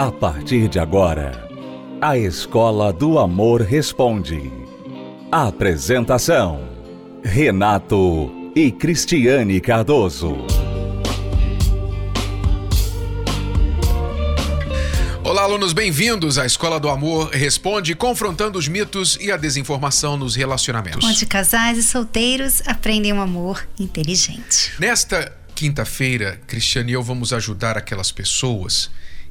A partir de agora, a Escola do Amor Responde. Apresentação: Renato e Cristiane Cardoso. Olá, alunos, bem-vindos à Escola do Amor Responde, confrontando os mitos e a desinformação nos relacionamentos. Onde casais e solteiros aprendem um amor inteligente. Nesta quinta-feira, Cristiane e eu vamos ajudar aquelas pessoas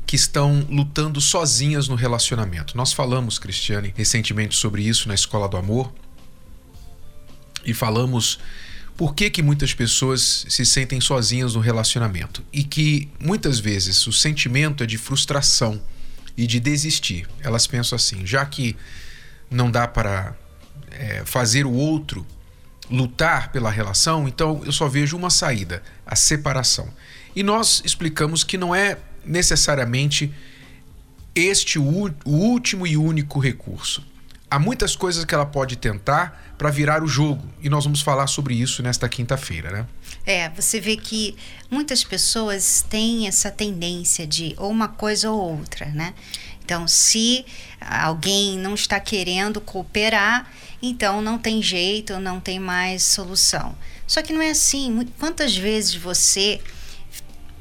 que estão lutando sozinhas no relacionamento. Nós falamos, Cristiane, recentemente sobre isso na Escola do Amor e falamos por que, que muitas pessoas se sentem sozinhas no relacionamento e que muitas vezes o sentimento é de frustração e de desistir. Elas pensam assim, já que não dá para é, fazer o outro lutar pela relação, então eu só vejo uma saída, a separação. E nós explicamos que não é necessariamente este o, último e único recurso. Há muitas coisas que ela pode tentar para virar o jogo e nós vamos falar sobre isso nesta quinta-feira, né? É, você vê que muitas pessoas têm essa tendência de ou uma coisa ou outra, né? Então, se alguém não está querendo cooperar, então não tem jeito, não tem mais solução. Só que não é assim. Quantas vezes você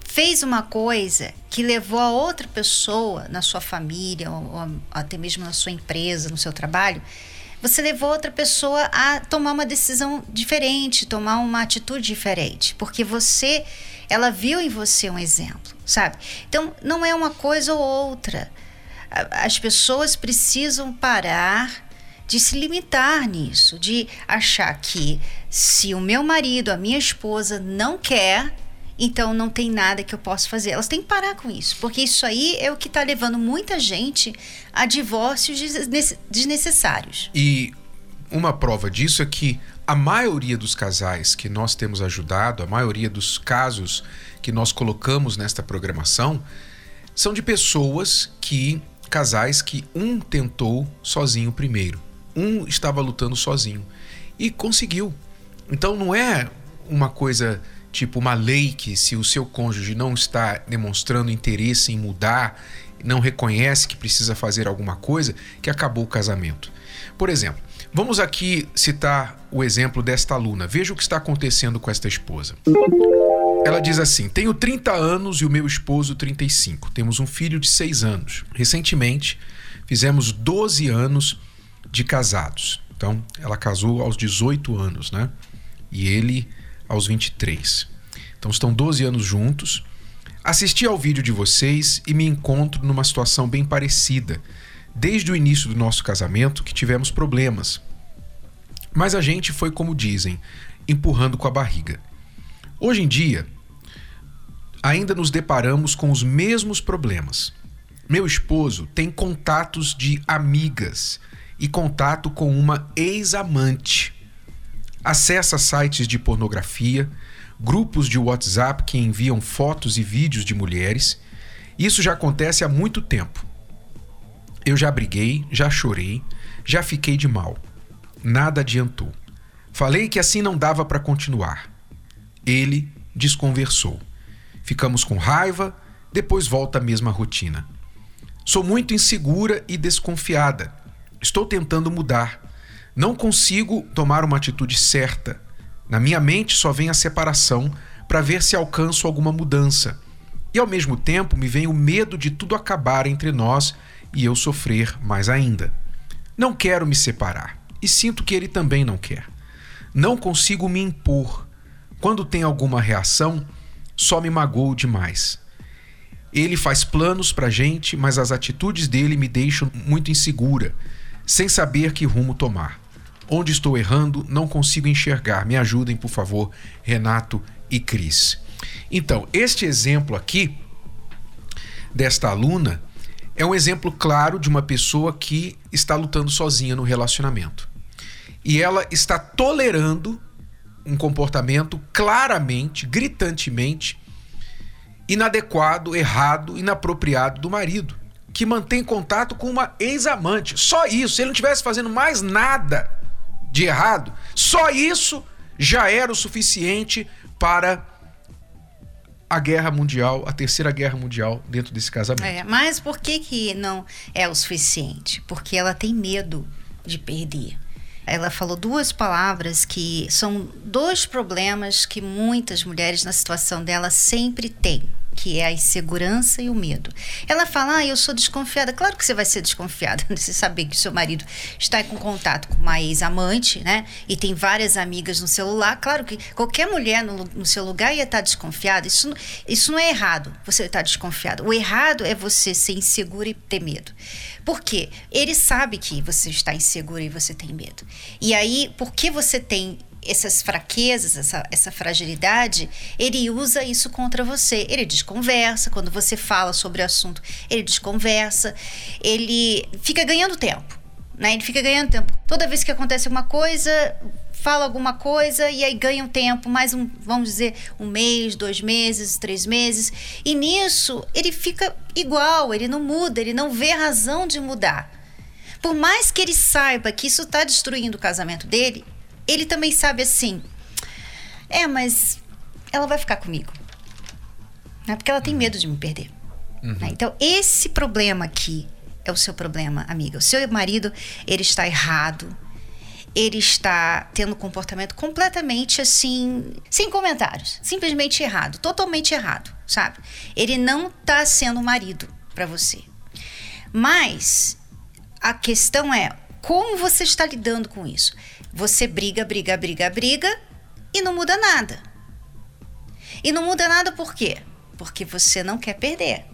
fez uma coisa que levou a outra pessoa na sua família, ou, ou até mesmo na sua empresa, no seu trabalho, você levou outra pessoa a tomar uma decisão diferente, tomar uma atitude diferente, porque você, ela viu em você um exemplo, sabe? Então, não é uma coisa ou outra. As pessoas precisam parar de se limitar nisso, de achar que se o meu marido, a minha esposa não quer, então não tem nada que eu possa fazer. Elas têm que parar com isso, porque isso aí é o que está levando muita gente a divórcios desnecessários. E uma prova disso é que a maioria dos casais que nós temos ajudado, a maioria dos casos que nós colocamos nesta programação, são de pessoas que, casais que um tentou sozinho primeiro, um estava lutando sozinho e conseguiu. Então não é uma coisa tipo uma lei que se o seu cônjuge não está demonstrando interesse em mudar, não reconhece que precisa fazer alguma coisa, que acabou o casamento. Por exemplo, vamos aqui citar o exemplo desta aluna. Veja o que está acontecendo com esta esposa. Ela diz assim: Tenho 30 anos e o meu esposo 35. Temos um filho de 6 anos. Recentemente, fizemos 12 anos de casados. Então, ela casou aos 18 anos, né? E ele aos 23. Então estão 12 anos juntos. Assisti ao vídeo de vocês e me encontro numa situação bem parecida. Desde o início do nosso casamento que tivemos problemas. Mas a gente foi como dizem, empurrando com a barriga. Hoje em dia, ainda nos deparamos com os mesmos problemas. Meu esposo tem contatos de amigas e contato com uma ex-amante acessa sites de pornografia, grupos de WhatsApp que enviam fotos e vídeos de mulheres. Isso já acontece há muito tempo. Eu já briguei, já chorei, já fiquei de mal. Nada adiantou. Falei que assim não dava para continuar. Ele desconversou. Ficamos com raiva, depois volta a mesma rotina. Sou muito insegura e desconfiada. Estou tentando mudar, não consigo tomar uma atitude certa. Na minha mente só vem a separação para ver se alcanço alguma mudança. E ao mesmo tempo me vem o medo de tudo acabar entre nós e eu sofrer mais ainda. Não quero me separar e sinto que ele também não quer. Não consigo me impor. Quando tem alguma reação, só me magoo demais. Ele faz planos pra gente, mas as atitudes dele me deixam muito insegura, sem saber que rumo tomar. Onde estou errando? Não consigo enxergar. Me ajudem, por favor, Renato e Cris. Então, este exemplo aqui desta aluna é um exemplo claro de uma pessoa que está lutando sozinha no relacionamento. E ela está tolerando um comportamento claramente, gritantemente inadequado, errado, inapropriado do marido, que mantém contato com uma ex-amante. Só isso. Se ele não estivesse fazendo mais nada, de errado, só isso já era o suficiente para a guerra mundial, a terceira guerra mundial dentro desse casamento. É, mas por que, que não é o suficiente? Porque ela tem medo de perder. Ela falou duas palavras que são dois problemas que muitas mulheres na situação dela sempre têm que é a insegurança e o medo. Ela fala: Ah, eu sou desconfiada. Claro que você vai ser desconfiada. Você saber que seu marido está com contato com uma ex-amante, né? E tem várias amigas no celular. Claro que qualquer mulher no, no seu lugar ia estar desconfiada. Isso, isso não é errado, você estar desconfiado. O errado é você ser insegura e ter medo. Por quê? Ele sabe que você está insegura e você tem medo. E aí, porque você tem essas fraquezas, essa, essa fragilidade, ele usa isso contra você. Ele desconversa, quando você fala sobre o assunto, ele desconversa, ele fica ganhando tempo. Né? Ele fica ganhando tempo. Toda vez que acontece alguma coisa, fala alguma coisa e aí ganha um tempo, mais um, vamos dizer, um mês, dois meses, três meses. E nisso ele fica igual, ele não muda, ele não vê razão de mudar. Por mais que ele saiba que isso está destruindo o casamento dele, ele também sabe assim: é, mas ela vai ficar comigo. Né? Porque ela tem uhum. medo de me perder. Uhum. Né? Então, esse problema aqui é o seu problema, amiga. O seu marido, ele está errado. Ele está tendo um comportamento completamente assim, sem comentários, simplesmente errado, totalmente errado, sabe? Ele não está sendo marido para você. Mas a questão é como você está lidando com isso. Você briga, briga, briga, briga e não muda nada. E não muda nada por quê? Porque você não quer perder.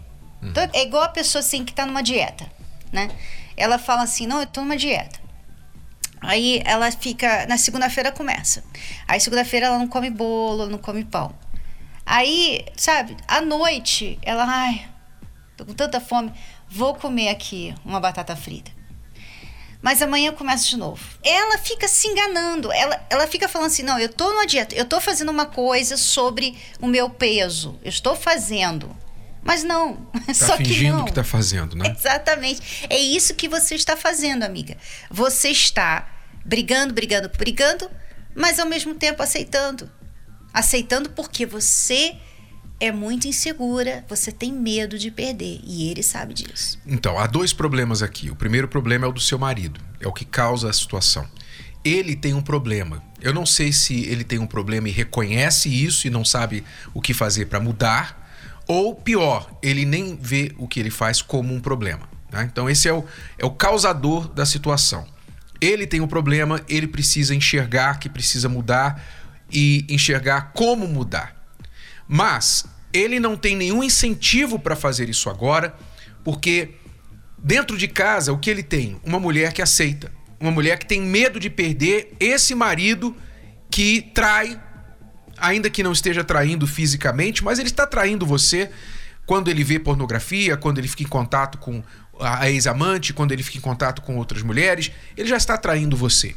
Uhum. Então, é igual a pessoa assim que está numa dieta, né? Ela fala assim: "Não, eu tô numa dieta". Aí ela fica, na segunda-feira começa. Aí segunda-feira ela não come bolo, não come pão. Aí, sabe, à noite ela, ai, tô com tanta fome, vou comer aqui uma batata frita mas amanhã eu começo de novo. Ela fica se enganando, ela, ela fica falando assim: não, eu tô numa dieta, eu tô fazendo uma coisa sobre o meu peso, eu estou fazendo. Mas não, tá só que não. que tá fazendo, né? Exatamente. É isso que você está fazendo, amiga. Você está brigando, brigando, brigando, mas ao mesmo tempo aceitando. Aceitando porque você é muito insegura, você tem medo de perder e ele sabe disso. Então, há dois problemas aqui. O primeiro problema é o do seu marido, é o que causa a situação. Ele tem um problema. Eu não sei se ele tem um problema e reconhece isso e não sabe o que fazer para mudar, ou pior, ele nem vê o que ele faz como um problema. Tá? Então, esse é o, é o causador da situação. Ele tem um problema, ele precisa enxergar que precisa mudar e enxergar como mudar. Mas ele não tem nenhum incentivo para fazer isso agora, porque dentro de casa o que ele tem? Uma mulher que aceita, uma mulher que tem medo de perder esse marido que trai, ainda que não esteja traindo fisicamente, mas ele está traindo você quando ele vê pornografia, quando ele fica em contato com a ex-amante, quando ele fica em contato com outras mulheres, ele já está traindo você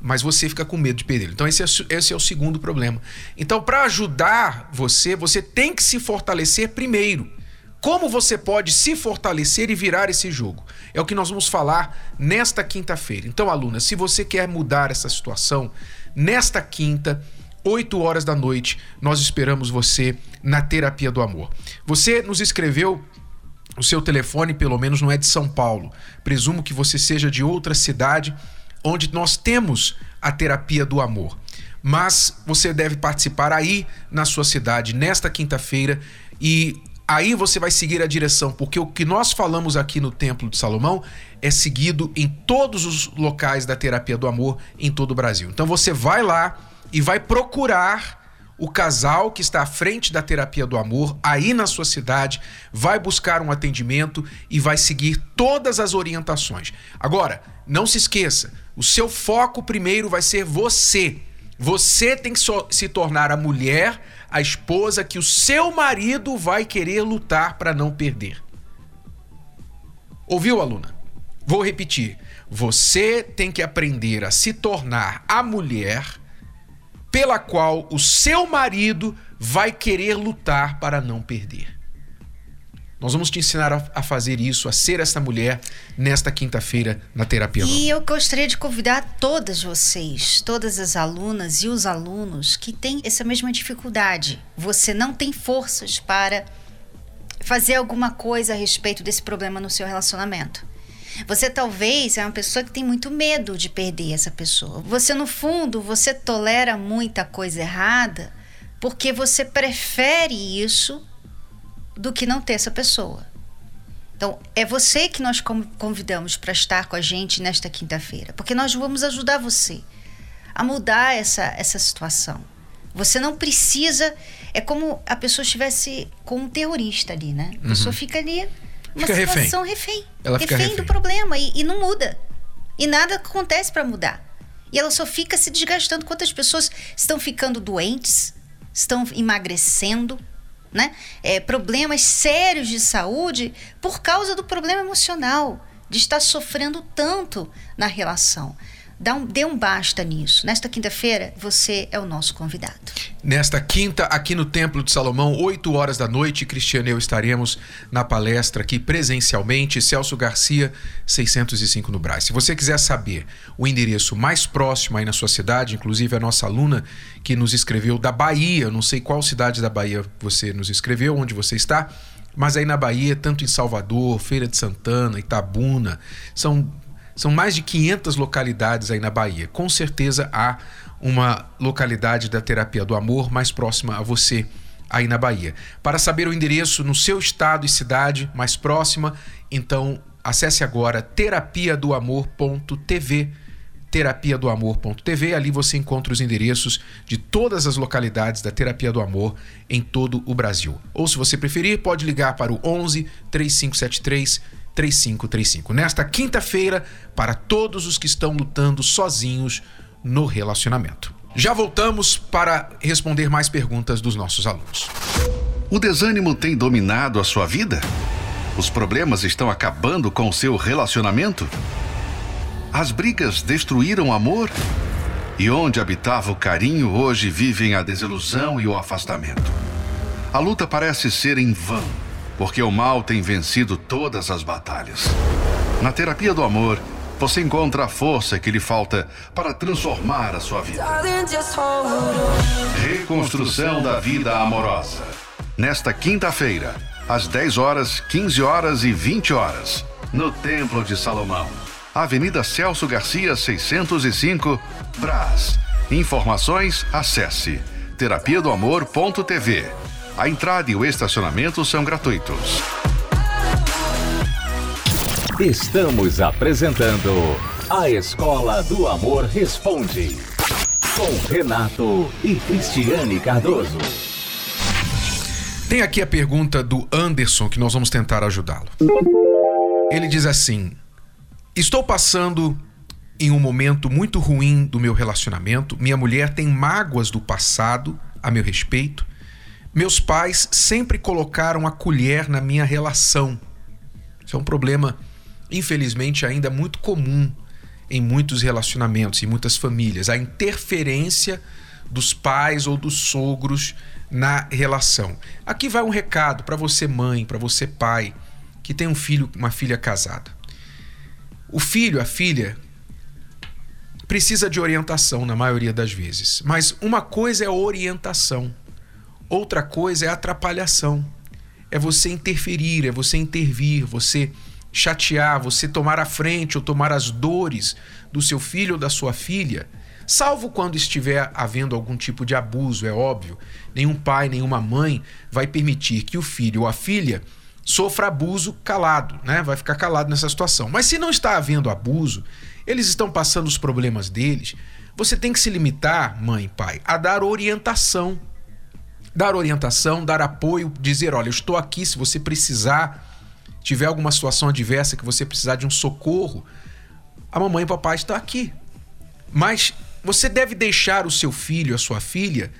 mas você fica com medo de perder. Então, esse é, esse é o segundo problema. Então, para ajudar você, você tem que se fortalecer primeiro. Como você pode se fortalecer e virar esse jogo? É o que nós vamos falar nesta quinta-feira. Então, aluna, se você quer mudar essa situação, nesta quinta, 8 horas da noite, nós esperamos você na Terapia do Amor. Você nos escreveu o seu telefone, pelo menos não é de São Paulo. Presumo que você seja de outra cidade onde nós temos a terapia do amor. Mas você deve participar aí na sua cidade nesta quinta-feira e aí você vai seguir a direção, porque o que nós falamos aqui no Templo de Salomão é seguido em todos os locais da terapia do amor em todo o Brasil. Então você vai lá e vai procurar o casal que está à frente da terapia do amor aí na sua cidade, vai buscar um atendimento e vai seguir todas as orientações. Agora, não se esqueça, o seu foco primeiro vai ser você. Você tem que se tornar a mulher, a esposa que o seu marido vai querer lutar para não perder. Ouviu, aluna? Vou repetir. Você tem que aprender a se tornar a mulher pela qual o seu marido vai querer lutar para não perder. Nós vamos te ensinar a, a fazer isso, a ser essa mulher nesta quinta-feira na terapia. E eu gostaria de convidar todas vocês, todas as alunas e os alunos que têm essa mesma dificuldade. Você não tem forças para fazer alguma coisa a respeito desse problema no seu relacionamento. Você talvez é uma pessoa que tem muito medo de perder essa pessoa. Você no fundo, você tolera muita coisa errada porque você prefere isso do que não ter essa pessoa. Então, é você que nós convidamos para estar com a gente nesta quinta-feira, porque nós vamos ajudar você a mudar essa, essa situação. Você não precisa. É como a pessoa estivesse com um terrorista ali, né? A pessoa uhum. fica ali uma fica situação refém. refém. Ela refém, refém do problema e, e, não muda. E nada acontece para mudar. E ela só fica se desgastando. Quantas pessoas estão ficando doentes, estão emagrecendo, né? É, problemas sérios de saúde por causa do problema emocional, de estar sofrendo tanto na relação. Dá um, dê um basta nisso. Nesta quinta-feira, você é o nosso convidado. Nesta quinta, aqui no Templo de Salomão, 8 horas da noite, Cristiano e eu estaremos na palestra aqui presencialmente, Celso Garcia, 605 no Brás. Se você quiser saber o endereço mais próximo aí na sua cidade, inclusive a nossa aluna que nos escreveu da Bahia, não sei qual cidade da Bahia você nos escreveu, onde você está, mas aí na Bahia, tanto em Salvador, Feira de Santana, Itabuna, são são mais de 500 localidades aí na Bahia. Com certeza há uma localidade da terapia do amor mais próxima a você aí na Bahia. Para saber o endereço no seu estado e cidade mais próxima, então acesse agora terapia do amor.tv terapia do amor.tv. Ali você encontra os endereços de todas as localidades da Terapia do Amor em todo o Brasil. Ou se você preferir, pode ligar para o 11 3573 3535. Nesta quinta-feira, para todos os que estão lutando sozinhos no relacionamento. Já voltamos para responder mais perguntas dos nossos alunos. O desânimo tem dominado a sua vida? Os problemas estão acabando com o seu relacionamento? As brigas destruíram o amor? E onde habitava o carinho, hoje vivem a desilusão e o afastamento. A luta parece ser em vão porque o mal tem vencido todas as batalhas. Na terapia do amor, você encontra a força que lhe falta para transformar a sua vida. Reconstrução da vida amorosa. Nesta quinta-feira, às 10 horas, 15 horas e 20 horas, no Templo de Salomão. Avenida Celso Garcia, 605, Brás. Informações, acesse terapia do amor.tv a entrada e o estacionamento são gratuitos. Estamos apresentando A Escola do Amor Responde, com Renato e Cristiane Cardoso. Tem aqui a pergunta do Anderson que nós vamos tentar ajudá-lo. Ele diz assim: Estou passando em um momento muito ruim do meu relacionamento. Minha mulher tem mágoas do passado a meu respeito meus pais sempre colocaram a colher na minha relação. Isso é um problema, infelizmente, ainda muito comum em muitos relacionamentos, em muitas famílias. A interferência dos pais ou dos sogros na relação. Aqui vai um recado para você, mãe, para você, pai, que tem um filho, uma filha casada. O filho, a filha, precisa de orientação na maioria das vezes. Mas uma coisa é orientação. Outra coisa é atrapalhação. É você interferir, é você intervir, você chatear, você tomar a frente ou tomar as dores do seu filho ou da sua filha, salvo quando estiver havendo algum tipo de abuso, é óbvio. Nenhum pai, nenhuma mãe vai permitir que o filho ou a filha sofra abuso calado, né? Vai ficar calado nessa situação. Mas se não está havendo abuso, eles estão passando os problemas deles, você tem que se limitar, mãe, pai, a dar orientação dar orientação, dar apoio, dizer: olha, eu estou aqui se você precisar, tiver alguma situação adversa que você precisar de um socorro, a mamãe e o papai estão aqui. Mas você deve deixar o seu filho, a sua filha,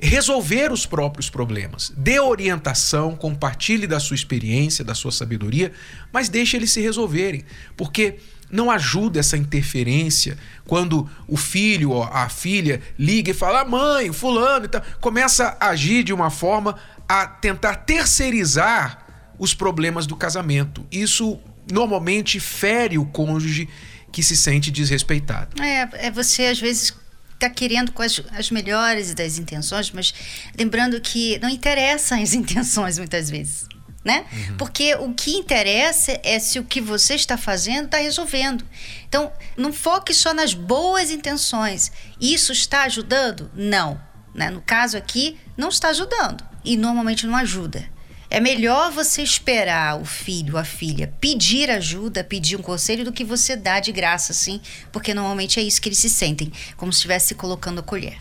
resolver os próprios problemas. Dê orientação, compartilhe da sua experiência, da sua sabedoria, mas deixe eles se resolverem, porque não ajuda essa interferência quando o filho ou a filha liga e fala: ah, mãe, fulano. Começa a agir de uma forma a tentar terceirizar os problemas do casamento. Isso normalmente fere o cônjuge que se sente desrespeitado. É, é você às vezes está querendo com as, as melhores das intenções, mas lembrando que não interessam as intenções muitas vezes. Né? Uhum. Porque o que interessa é se o que você está fazendo está resolvendo. Então, não foque só nas boas intenções. Isso está ajudando? Não. Né? No caso aqui, não está ajudando. E normalmente não ajuda. É melhor você esperar o filho, a filha, pedir ajuda, pedir um conselho, do que você dar de graça, assim, porque normalmente é isso que eles se sentem, como se estivesse colocando a colher.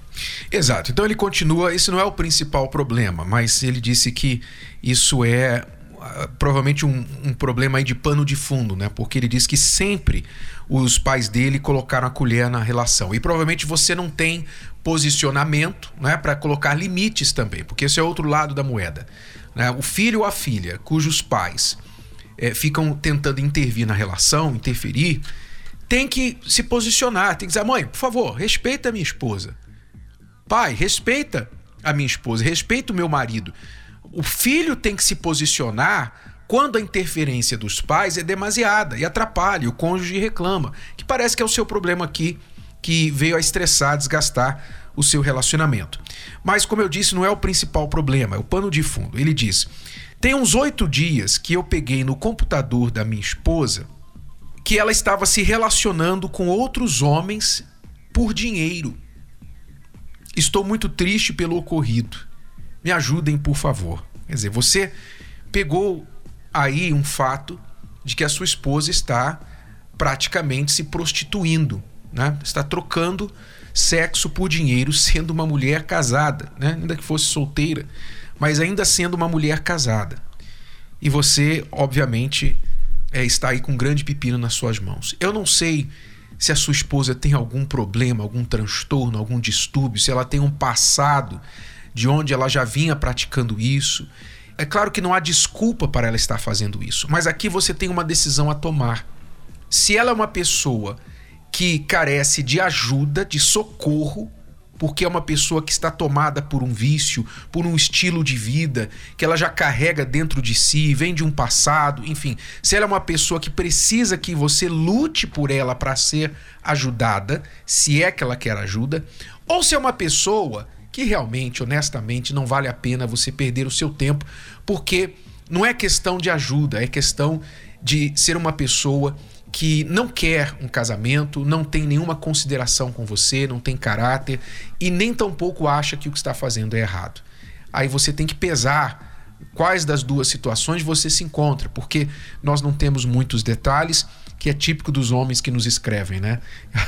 Exato. Então ele continua, esse não é o principal problema, mas ele disse que isso é uh, provavelmente um, um, problema aí de pano de fundo, né? Porque ele diz que sempre os pais dele colocaram a colher na relação. E provavelmente você não tem posicionamento, né, para colocar limites também, porque esse é outro lado da moeda né, o filho ou a filha cujos pais é, ficam tentando intervir na relação, interferir, tem que se posicionar, tem que dizer: mãe, por favor, respeita a minha esposa. Pai, respeita a minha esposa, respeita o meu marido. O filho tem que se posicionar quando a interferência dos pais é demasiada e atrapalha, o cônjuge reclama, que parece que é o seu problema aqui, que veio a estressar, desgastar o seu relacionamento. Mas, como eu disse, não é o principal problema, é o pano de fundo. Ele diz: tem uns oito dias que eu peguei no computador da minha esposa que ela estava se relacionando com outros homens por dinheiro. Estou muito triste pelo ocorrido. Me ajudem, por favor. Quer dizer, você pegou aí um fato de que a sua esposa está praticamente se prostituindo, né? Está trocando sexo por dinheiro sendo uma mulher casada, né? ainda que fosse solteira, mas ainda sendo uma mulher casada. E você, obviamente, é, está aí com um grande pepino nas suas mãos. Eu não sei se a sua esposa tem algum problema, algum transtorno, algum distúrbio, se ela tem um passado de onde ela já vinha praticando isso. É claro que não há desculpa para ela estar fazendo isso, mas aqui você tem uma decisão a tomar. Se ela é uma pessoa que carece de ajuda, de socorro, porque é uma pessoa que está tomada por um vício, por um estilo de vida que ela já carrega dentro de si, vem de um passado, enfim. Se ela é uma pessoa que precisa que você lute por ela para ser ajudada, se é que ela quer ajuda, ou se é uma pessoa que realmente, honestamente, não vale a pena você perder o seu tempo, porque não é questão de ajuda, é questão de ser uma pessoa que não quer um casamento, não tem nenhuma consideração com você, não tem caráter e nem tampouco acha que o que está fazendo é errado. Aí você tem que pesar quais das duas situações você se encontra, porque nós não temos muitos detalhes que é típico dos homens que nos escrevem, né?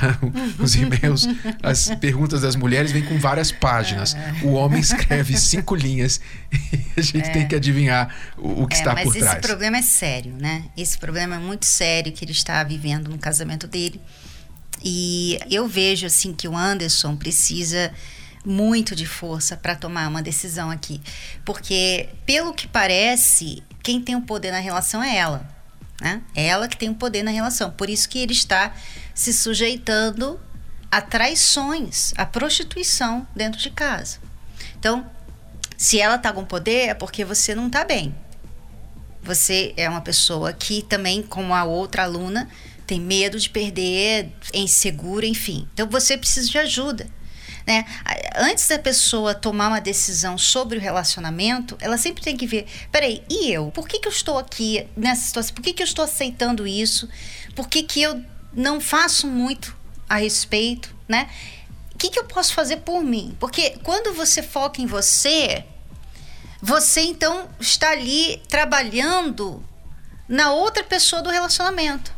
Os e-mails, as perguntas das mulheres vêm com várias páginas. O homem escreve cinco linhas e a gente é. tem que adivinhar o, o que é, está por trás. Mas esse problema é sério, né? Esse problema é muito sério que ele está vivendo no casamento dele. E eu vejo assim que o Anderson precisa muito de força para tomar uma decisão aqui, porque pelo que parece, quem tem o poder na relação é ela. Né? É ela que tem o poder na relação. Por isso que ele está se sujeitando a traições, a prostituição dentro de casa. Então, se ela está com poder, é porque você não está bem. Você é uma pessoa que também, como a outra aluna, tem medo de perder, é insegura, enfim. Então, você precisa de ajuda. Né? Antes da pessoa tomar uma decisão sobre o relacionamento, ela sempre tem que ver: peraí, e eu? Por que, que eu estou aqui nessa situação? Por que, que eu estou aceitando isso? Por que, que eu não faço muito a respeito? Né? O que, que eu posso fazer por mim? Porque quando você foca em você, você então está ali trabalhando na outra pessoa do relacionamento.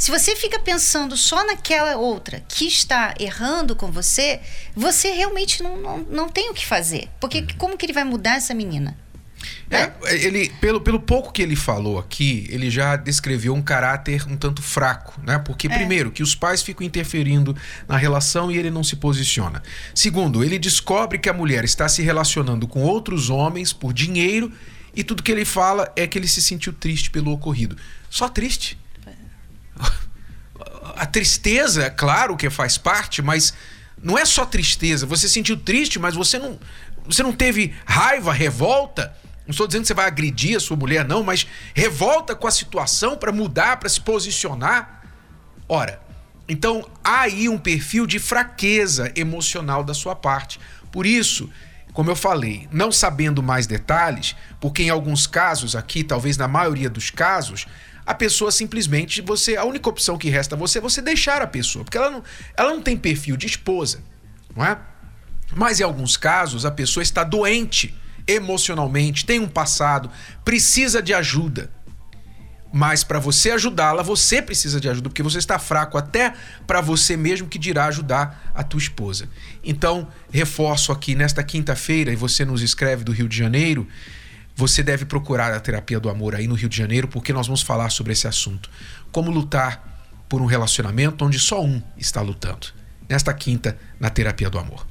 Se você fica pensando só naquela outra que está errando com você, você realmente não, não, não tem o que fazer. Porque uhum. como que ele vai mudar essa menina? É, ele, pelo, pelo pouco que ele falou aqui, ele já descreveu um caráter um tanto fraco, né? Porque, é. primeiro, que os pais ficam interferindo na relação e ele não se posiciona. Segundo, ele descobre que a mulher está se relacionando com outros homens por dinheiro e tudo que ele fala é que ele se sentiu triste pelo ocorrido. Só triste a tristeza, é claro que faz parte, mas não é só tristeza. Você sentiu triste, mas você não, você não teve raiva, revolta. Não estou dizendo que você vai agredir a sua mulher, não, mas revolta com a situação para mudar, para se posicionar. Ora, então há aí um perfil de fraqueza emocional da sua parte. Por isso, como eu falei, não sabendo mais detalhes, porque em alguns casos aqui, talvez na maioria dos casos, a pessoa simplesmente você a única opção que resta a você é você deixar a pessoa, porque ela não, ela não tem perfil de esposa, não é? Mas em alguns casos a pessoa está doente emocionalmente, tem um passado, precisa de ajuda. Mas para você ajudá-la, você precisa de ajuda, porque você está fraco até para você mesmo que dirá ajudar a tua esposa. Então, reforço aqui nesta quinta-feira, e você nos escreve do Rio de Janeiro, você deve procurar a terapia do amor aí no Rio de Janeiro, porque nós vamos falar sobre esse assunto. Como lutar por um relacionamento onde só um está lutando. Nesta quinta, na terapia do amor.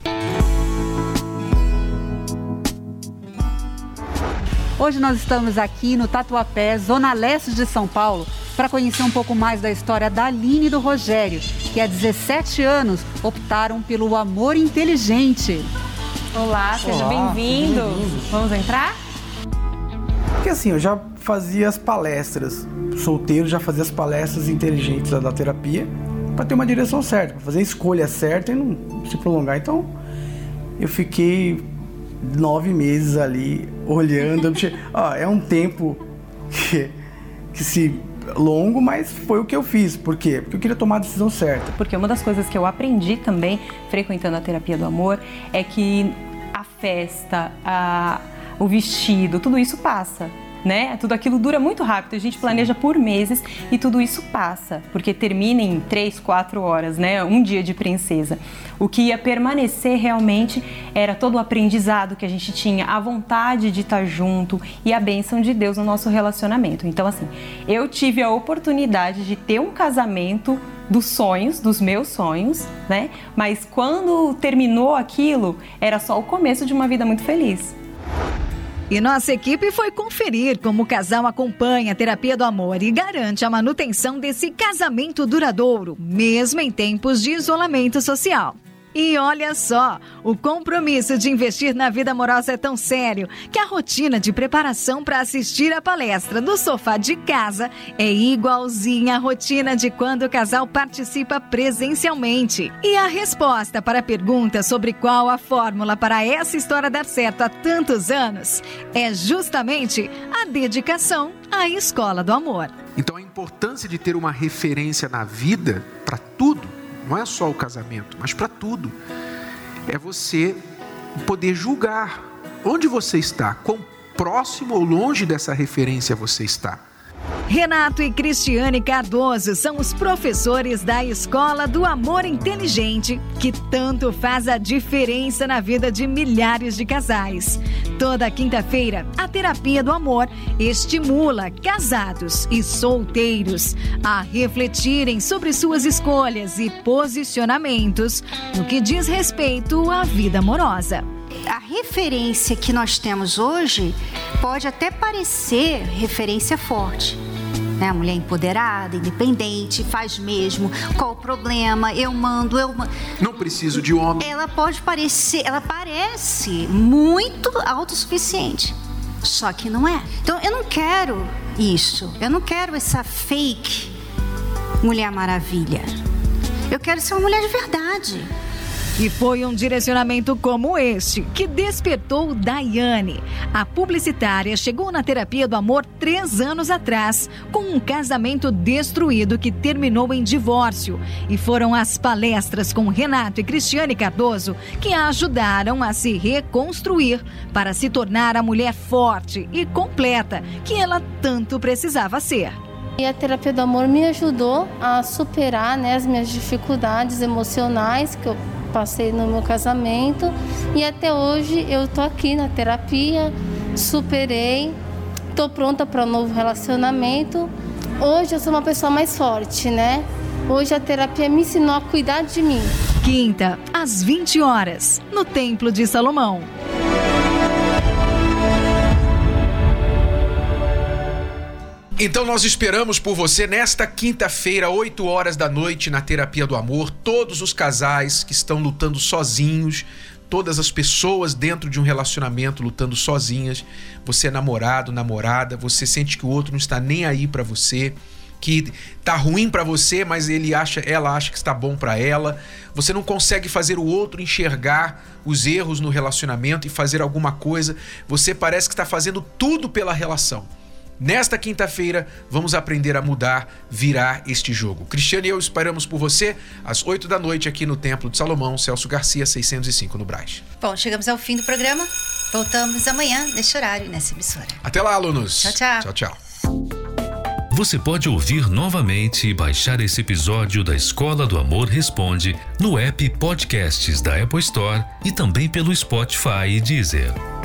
Hoje nós estamos aqui no Tatuapé, zona leste de São Paulo, para conhecer um pouco mais da história da Aline e do Rogério, que há 17 anos optaram pelo amor inteligente. Olá, seja bem-vindo. Bem Vamos entrar? Porque assim, eu já fazia as palestras, solteiro já fazia as palestras inteligentes da terapia, para ter uma direção certa, para fazer a escolha certa e não se prolongar. Então, eu fiquei nove meses ali olhando. ah, é um tempo que, que se longo, mas foi o que eu fiz. Por quê? Porque eu queria tomar a decisão certa. Porque uma das coisas que eu aprendi também, frequentando a terapia do amor, é que a festa, a, o vestido, tudo isso passa né? Tudo aquilo dura muito rápido, a gente planeja por meses e tudo isso passa, porque termina em três, quatro horas, né? Um dia de princesa. O que ia permanecer realmente era todo o aprendizado que a gente tinha, a vontade de estar junto e a bênção de Deus no nosso relacionamento. Então, assim, eu tive a oportunidade de ter um casamento dos sonhos, dos meus sonhos, né? Mas quando terminou aquilo, era só o começo de uma vida muito feliz. E nossa equipe foi conferir como o casal acompanha a terapia do amor e garante a manutenção desse casamento duradouro, mesmo em tempos de isolamento social. E olha só, o compromisso de investir na vida amorosa é tão sério que a rotina de preparação para assistir a palestra do sofá de casa é igualzinha à rotina de quando o casal participa presencialmente. E a resposta para a pergunta sobre qual a fórmula para essa história dar certo há tantos anos é justamente a dedicação à escola do amor. Então a importância de ter uma referência na vida para tudo não é só o casamento, mas para tudo. É você poder julgar onde você está, quão próximo ou longe dessa referência você está. Renato e Cristiane Cardoso são os professores da Escola do Amor Inteligente, que tanto faz a diferença na vida de milhares de casais. Toda quinta-feira, a terapia do amor estimula casados e solteiros a refletirem sobre suas escolhas e posicionamentos no que diz respeito à vida amorosa a referência que nós temos hoje pode até parecer referência forte, né? A mulher empoderada, independente, faz mesmo. Qual o problema? Eu mando, eu mando. Não preciso de homem. Ela pode parecer, ela parece muito autossuficiente. Só que não é. Então eu não quero isso. Eu não quero essa fake Mulher Maravilha. Eu quero ser uma mulher de verdade. E foi um direcionamento como este que despertou Daiane. A publicitária chegou na terapia do amor três anos atrás, com um casamento destruído que terminou em divórcio. E foram as palestras com Renato e Cristiane Cardoso que a ajudaram a se reconstruir para se tornar a mulher forte e completa que ela tanto precisava ser. E a terapia do amor me ajudou a superar né, as minhas dificuldades emocionais que eu passei no meu casamento e até hoje eu tô aqui na terapia, superei, tô pronta para um novo relacionamento. Hoje eu sou uma pessoa mais forte, né? Hoje a terapia me ensinou a cuidar de mim. Quinta, às 20 horas, no Templo de Salomão. Então nós esperamos por você nesta quinta-feira, 8 horas da noite, na Terapia do Amor. Todos os casais que estão lutando sozinhos, todas as pessoas dentro de um relacionamento lutando sozinhas. Você é namorado, namorada, você sente que o outro não está nem aí para você, que tá ruim para você, mas ele acha, ela acha que está bom para ela. Você não consegue fazer o outro enxergar os erros no relacionamento e fazer alguma coisa. Você parece que está fazendo tudo pela relação. Nesta quinta-feira, vamos aprender a mudar, virar este jogo. Cristiano e eu esperamos por você às 8 da noite aqui no Templo de Salomão, Celso Garcia, 605 no Braz. Bom, chegamos ao fim do programa. Voltamos amanhã neste horário nessa emissora. Até lá, alunos. Tchau, tchau. Tchau, tchau. Você pode ouvir novamente e baixar esse episódio da Escola do Amor Responde no app Podcasts da Apple Store e também pelo Spotify e Deezer.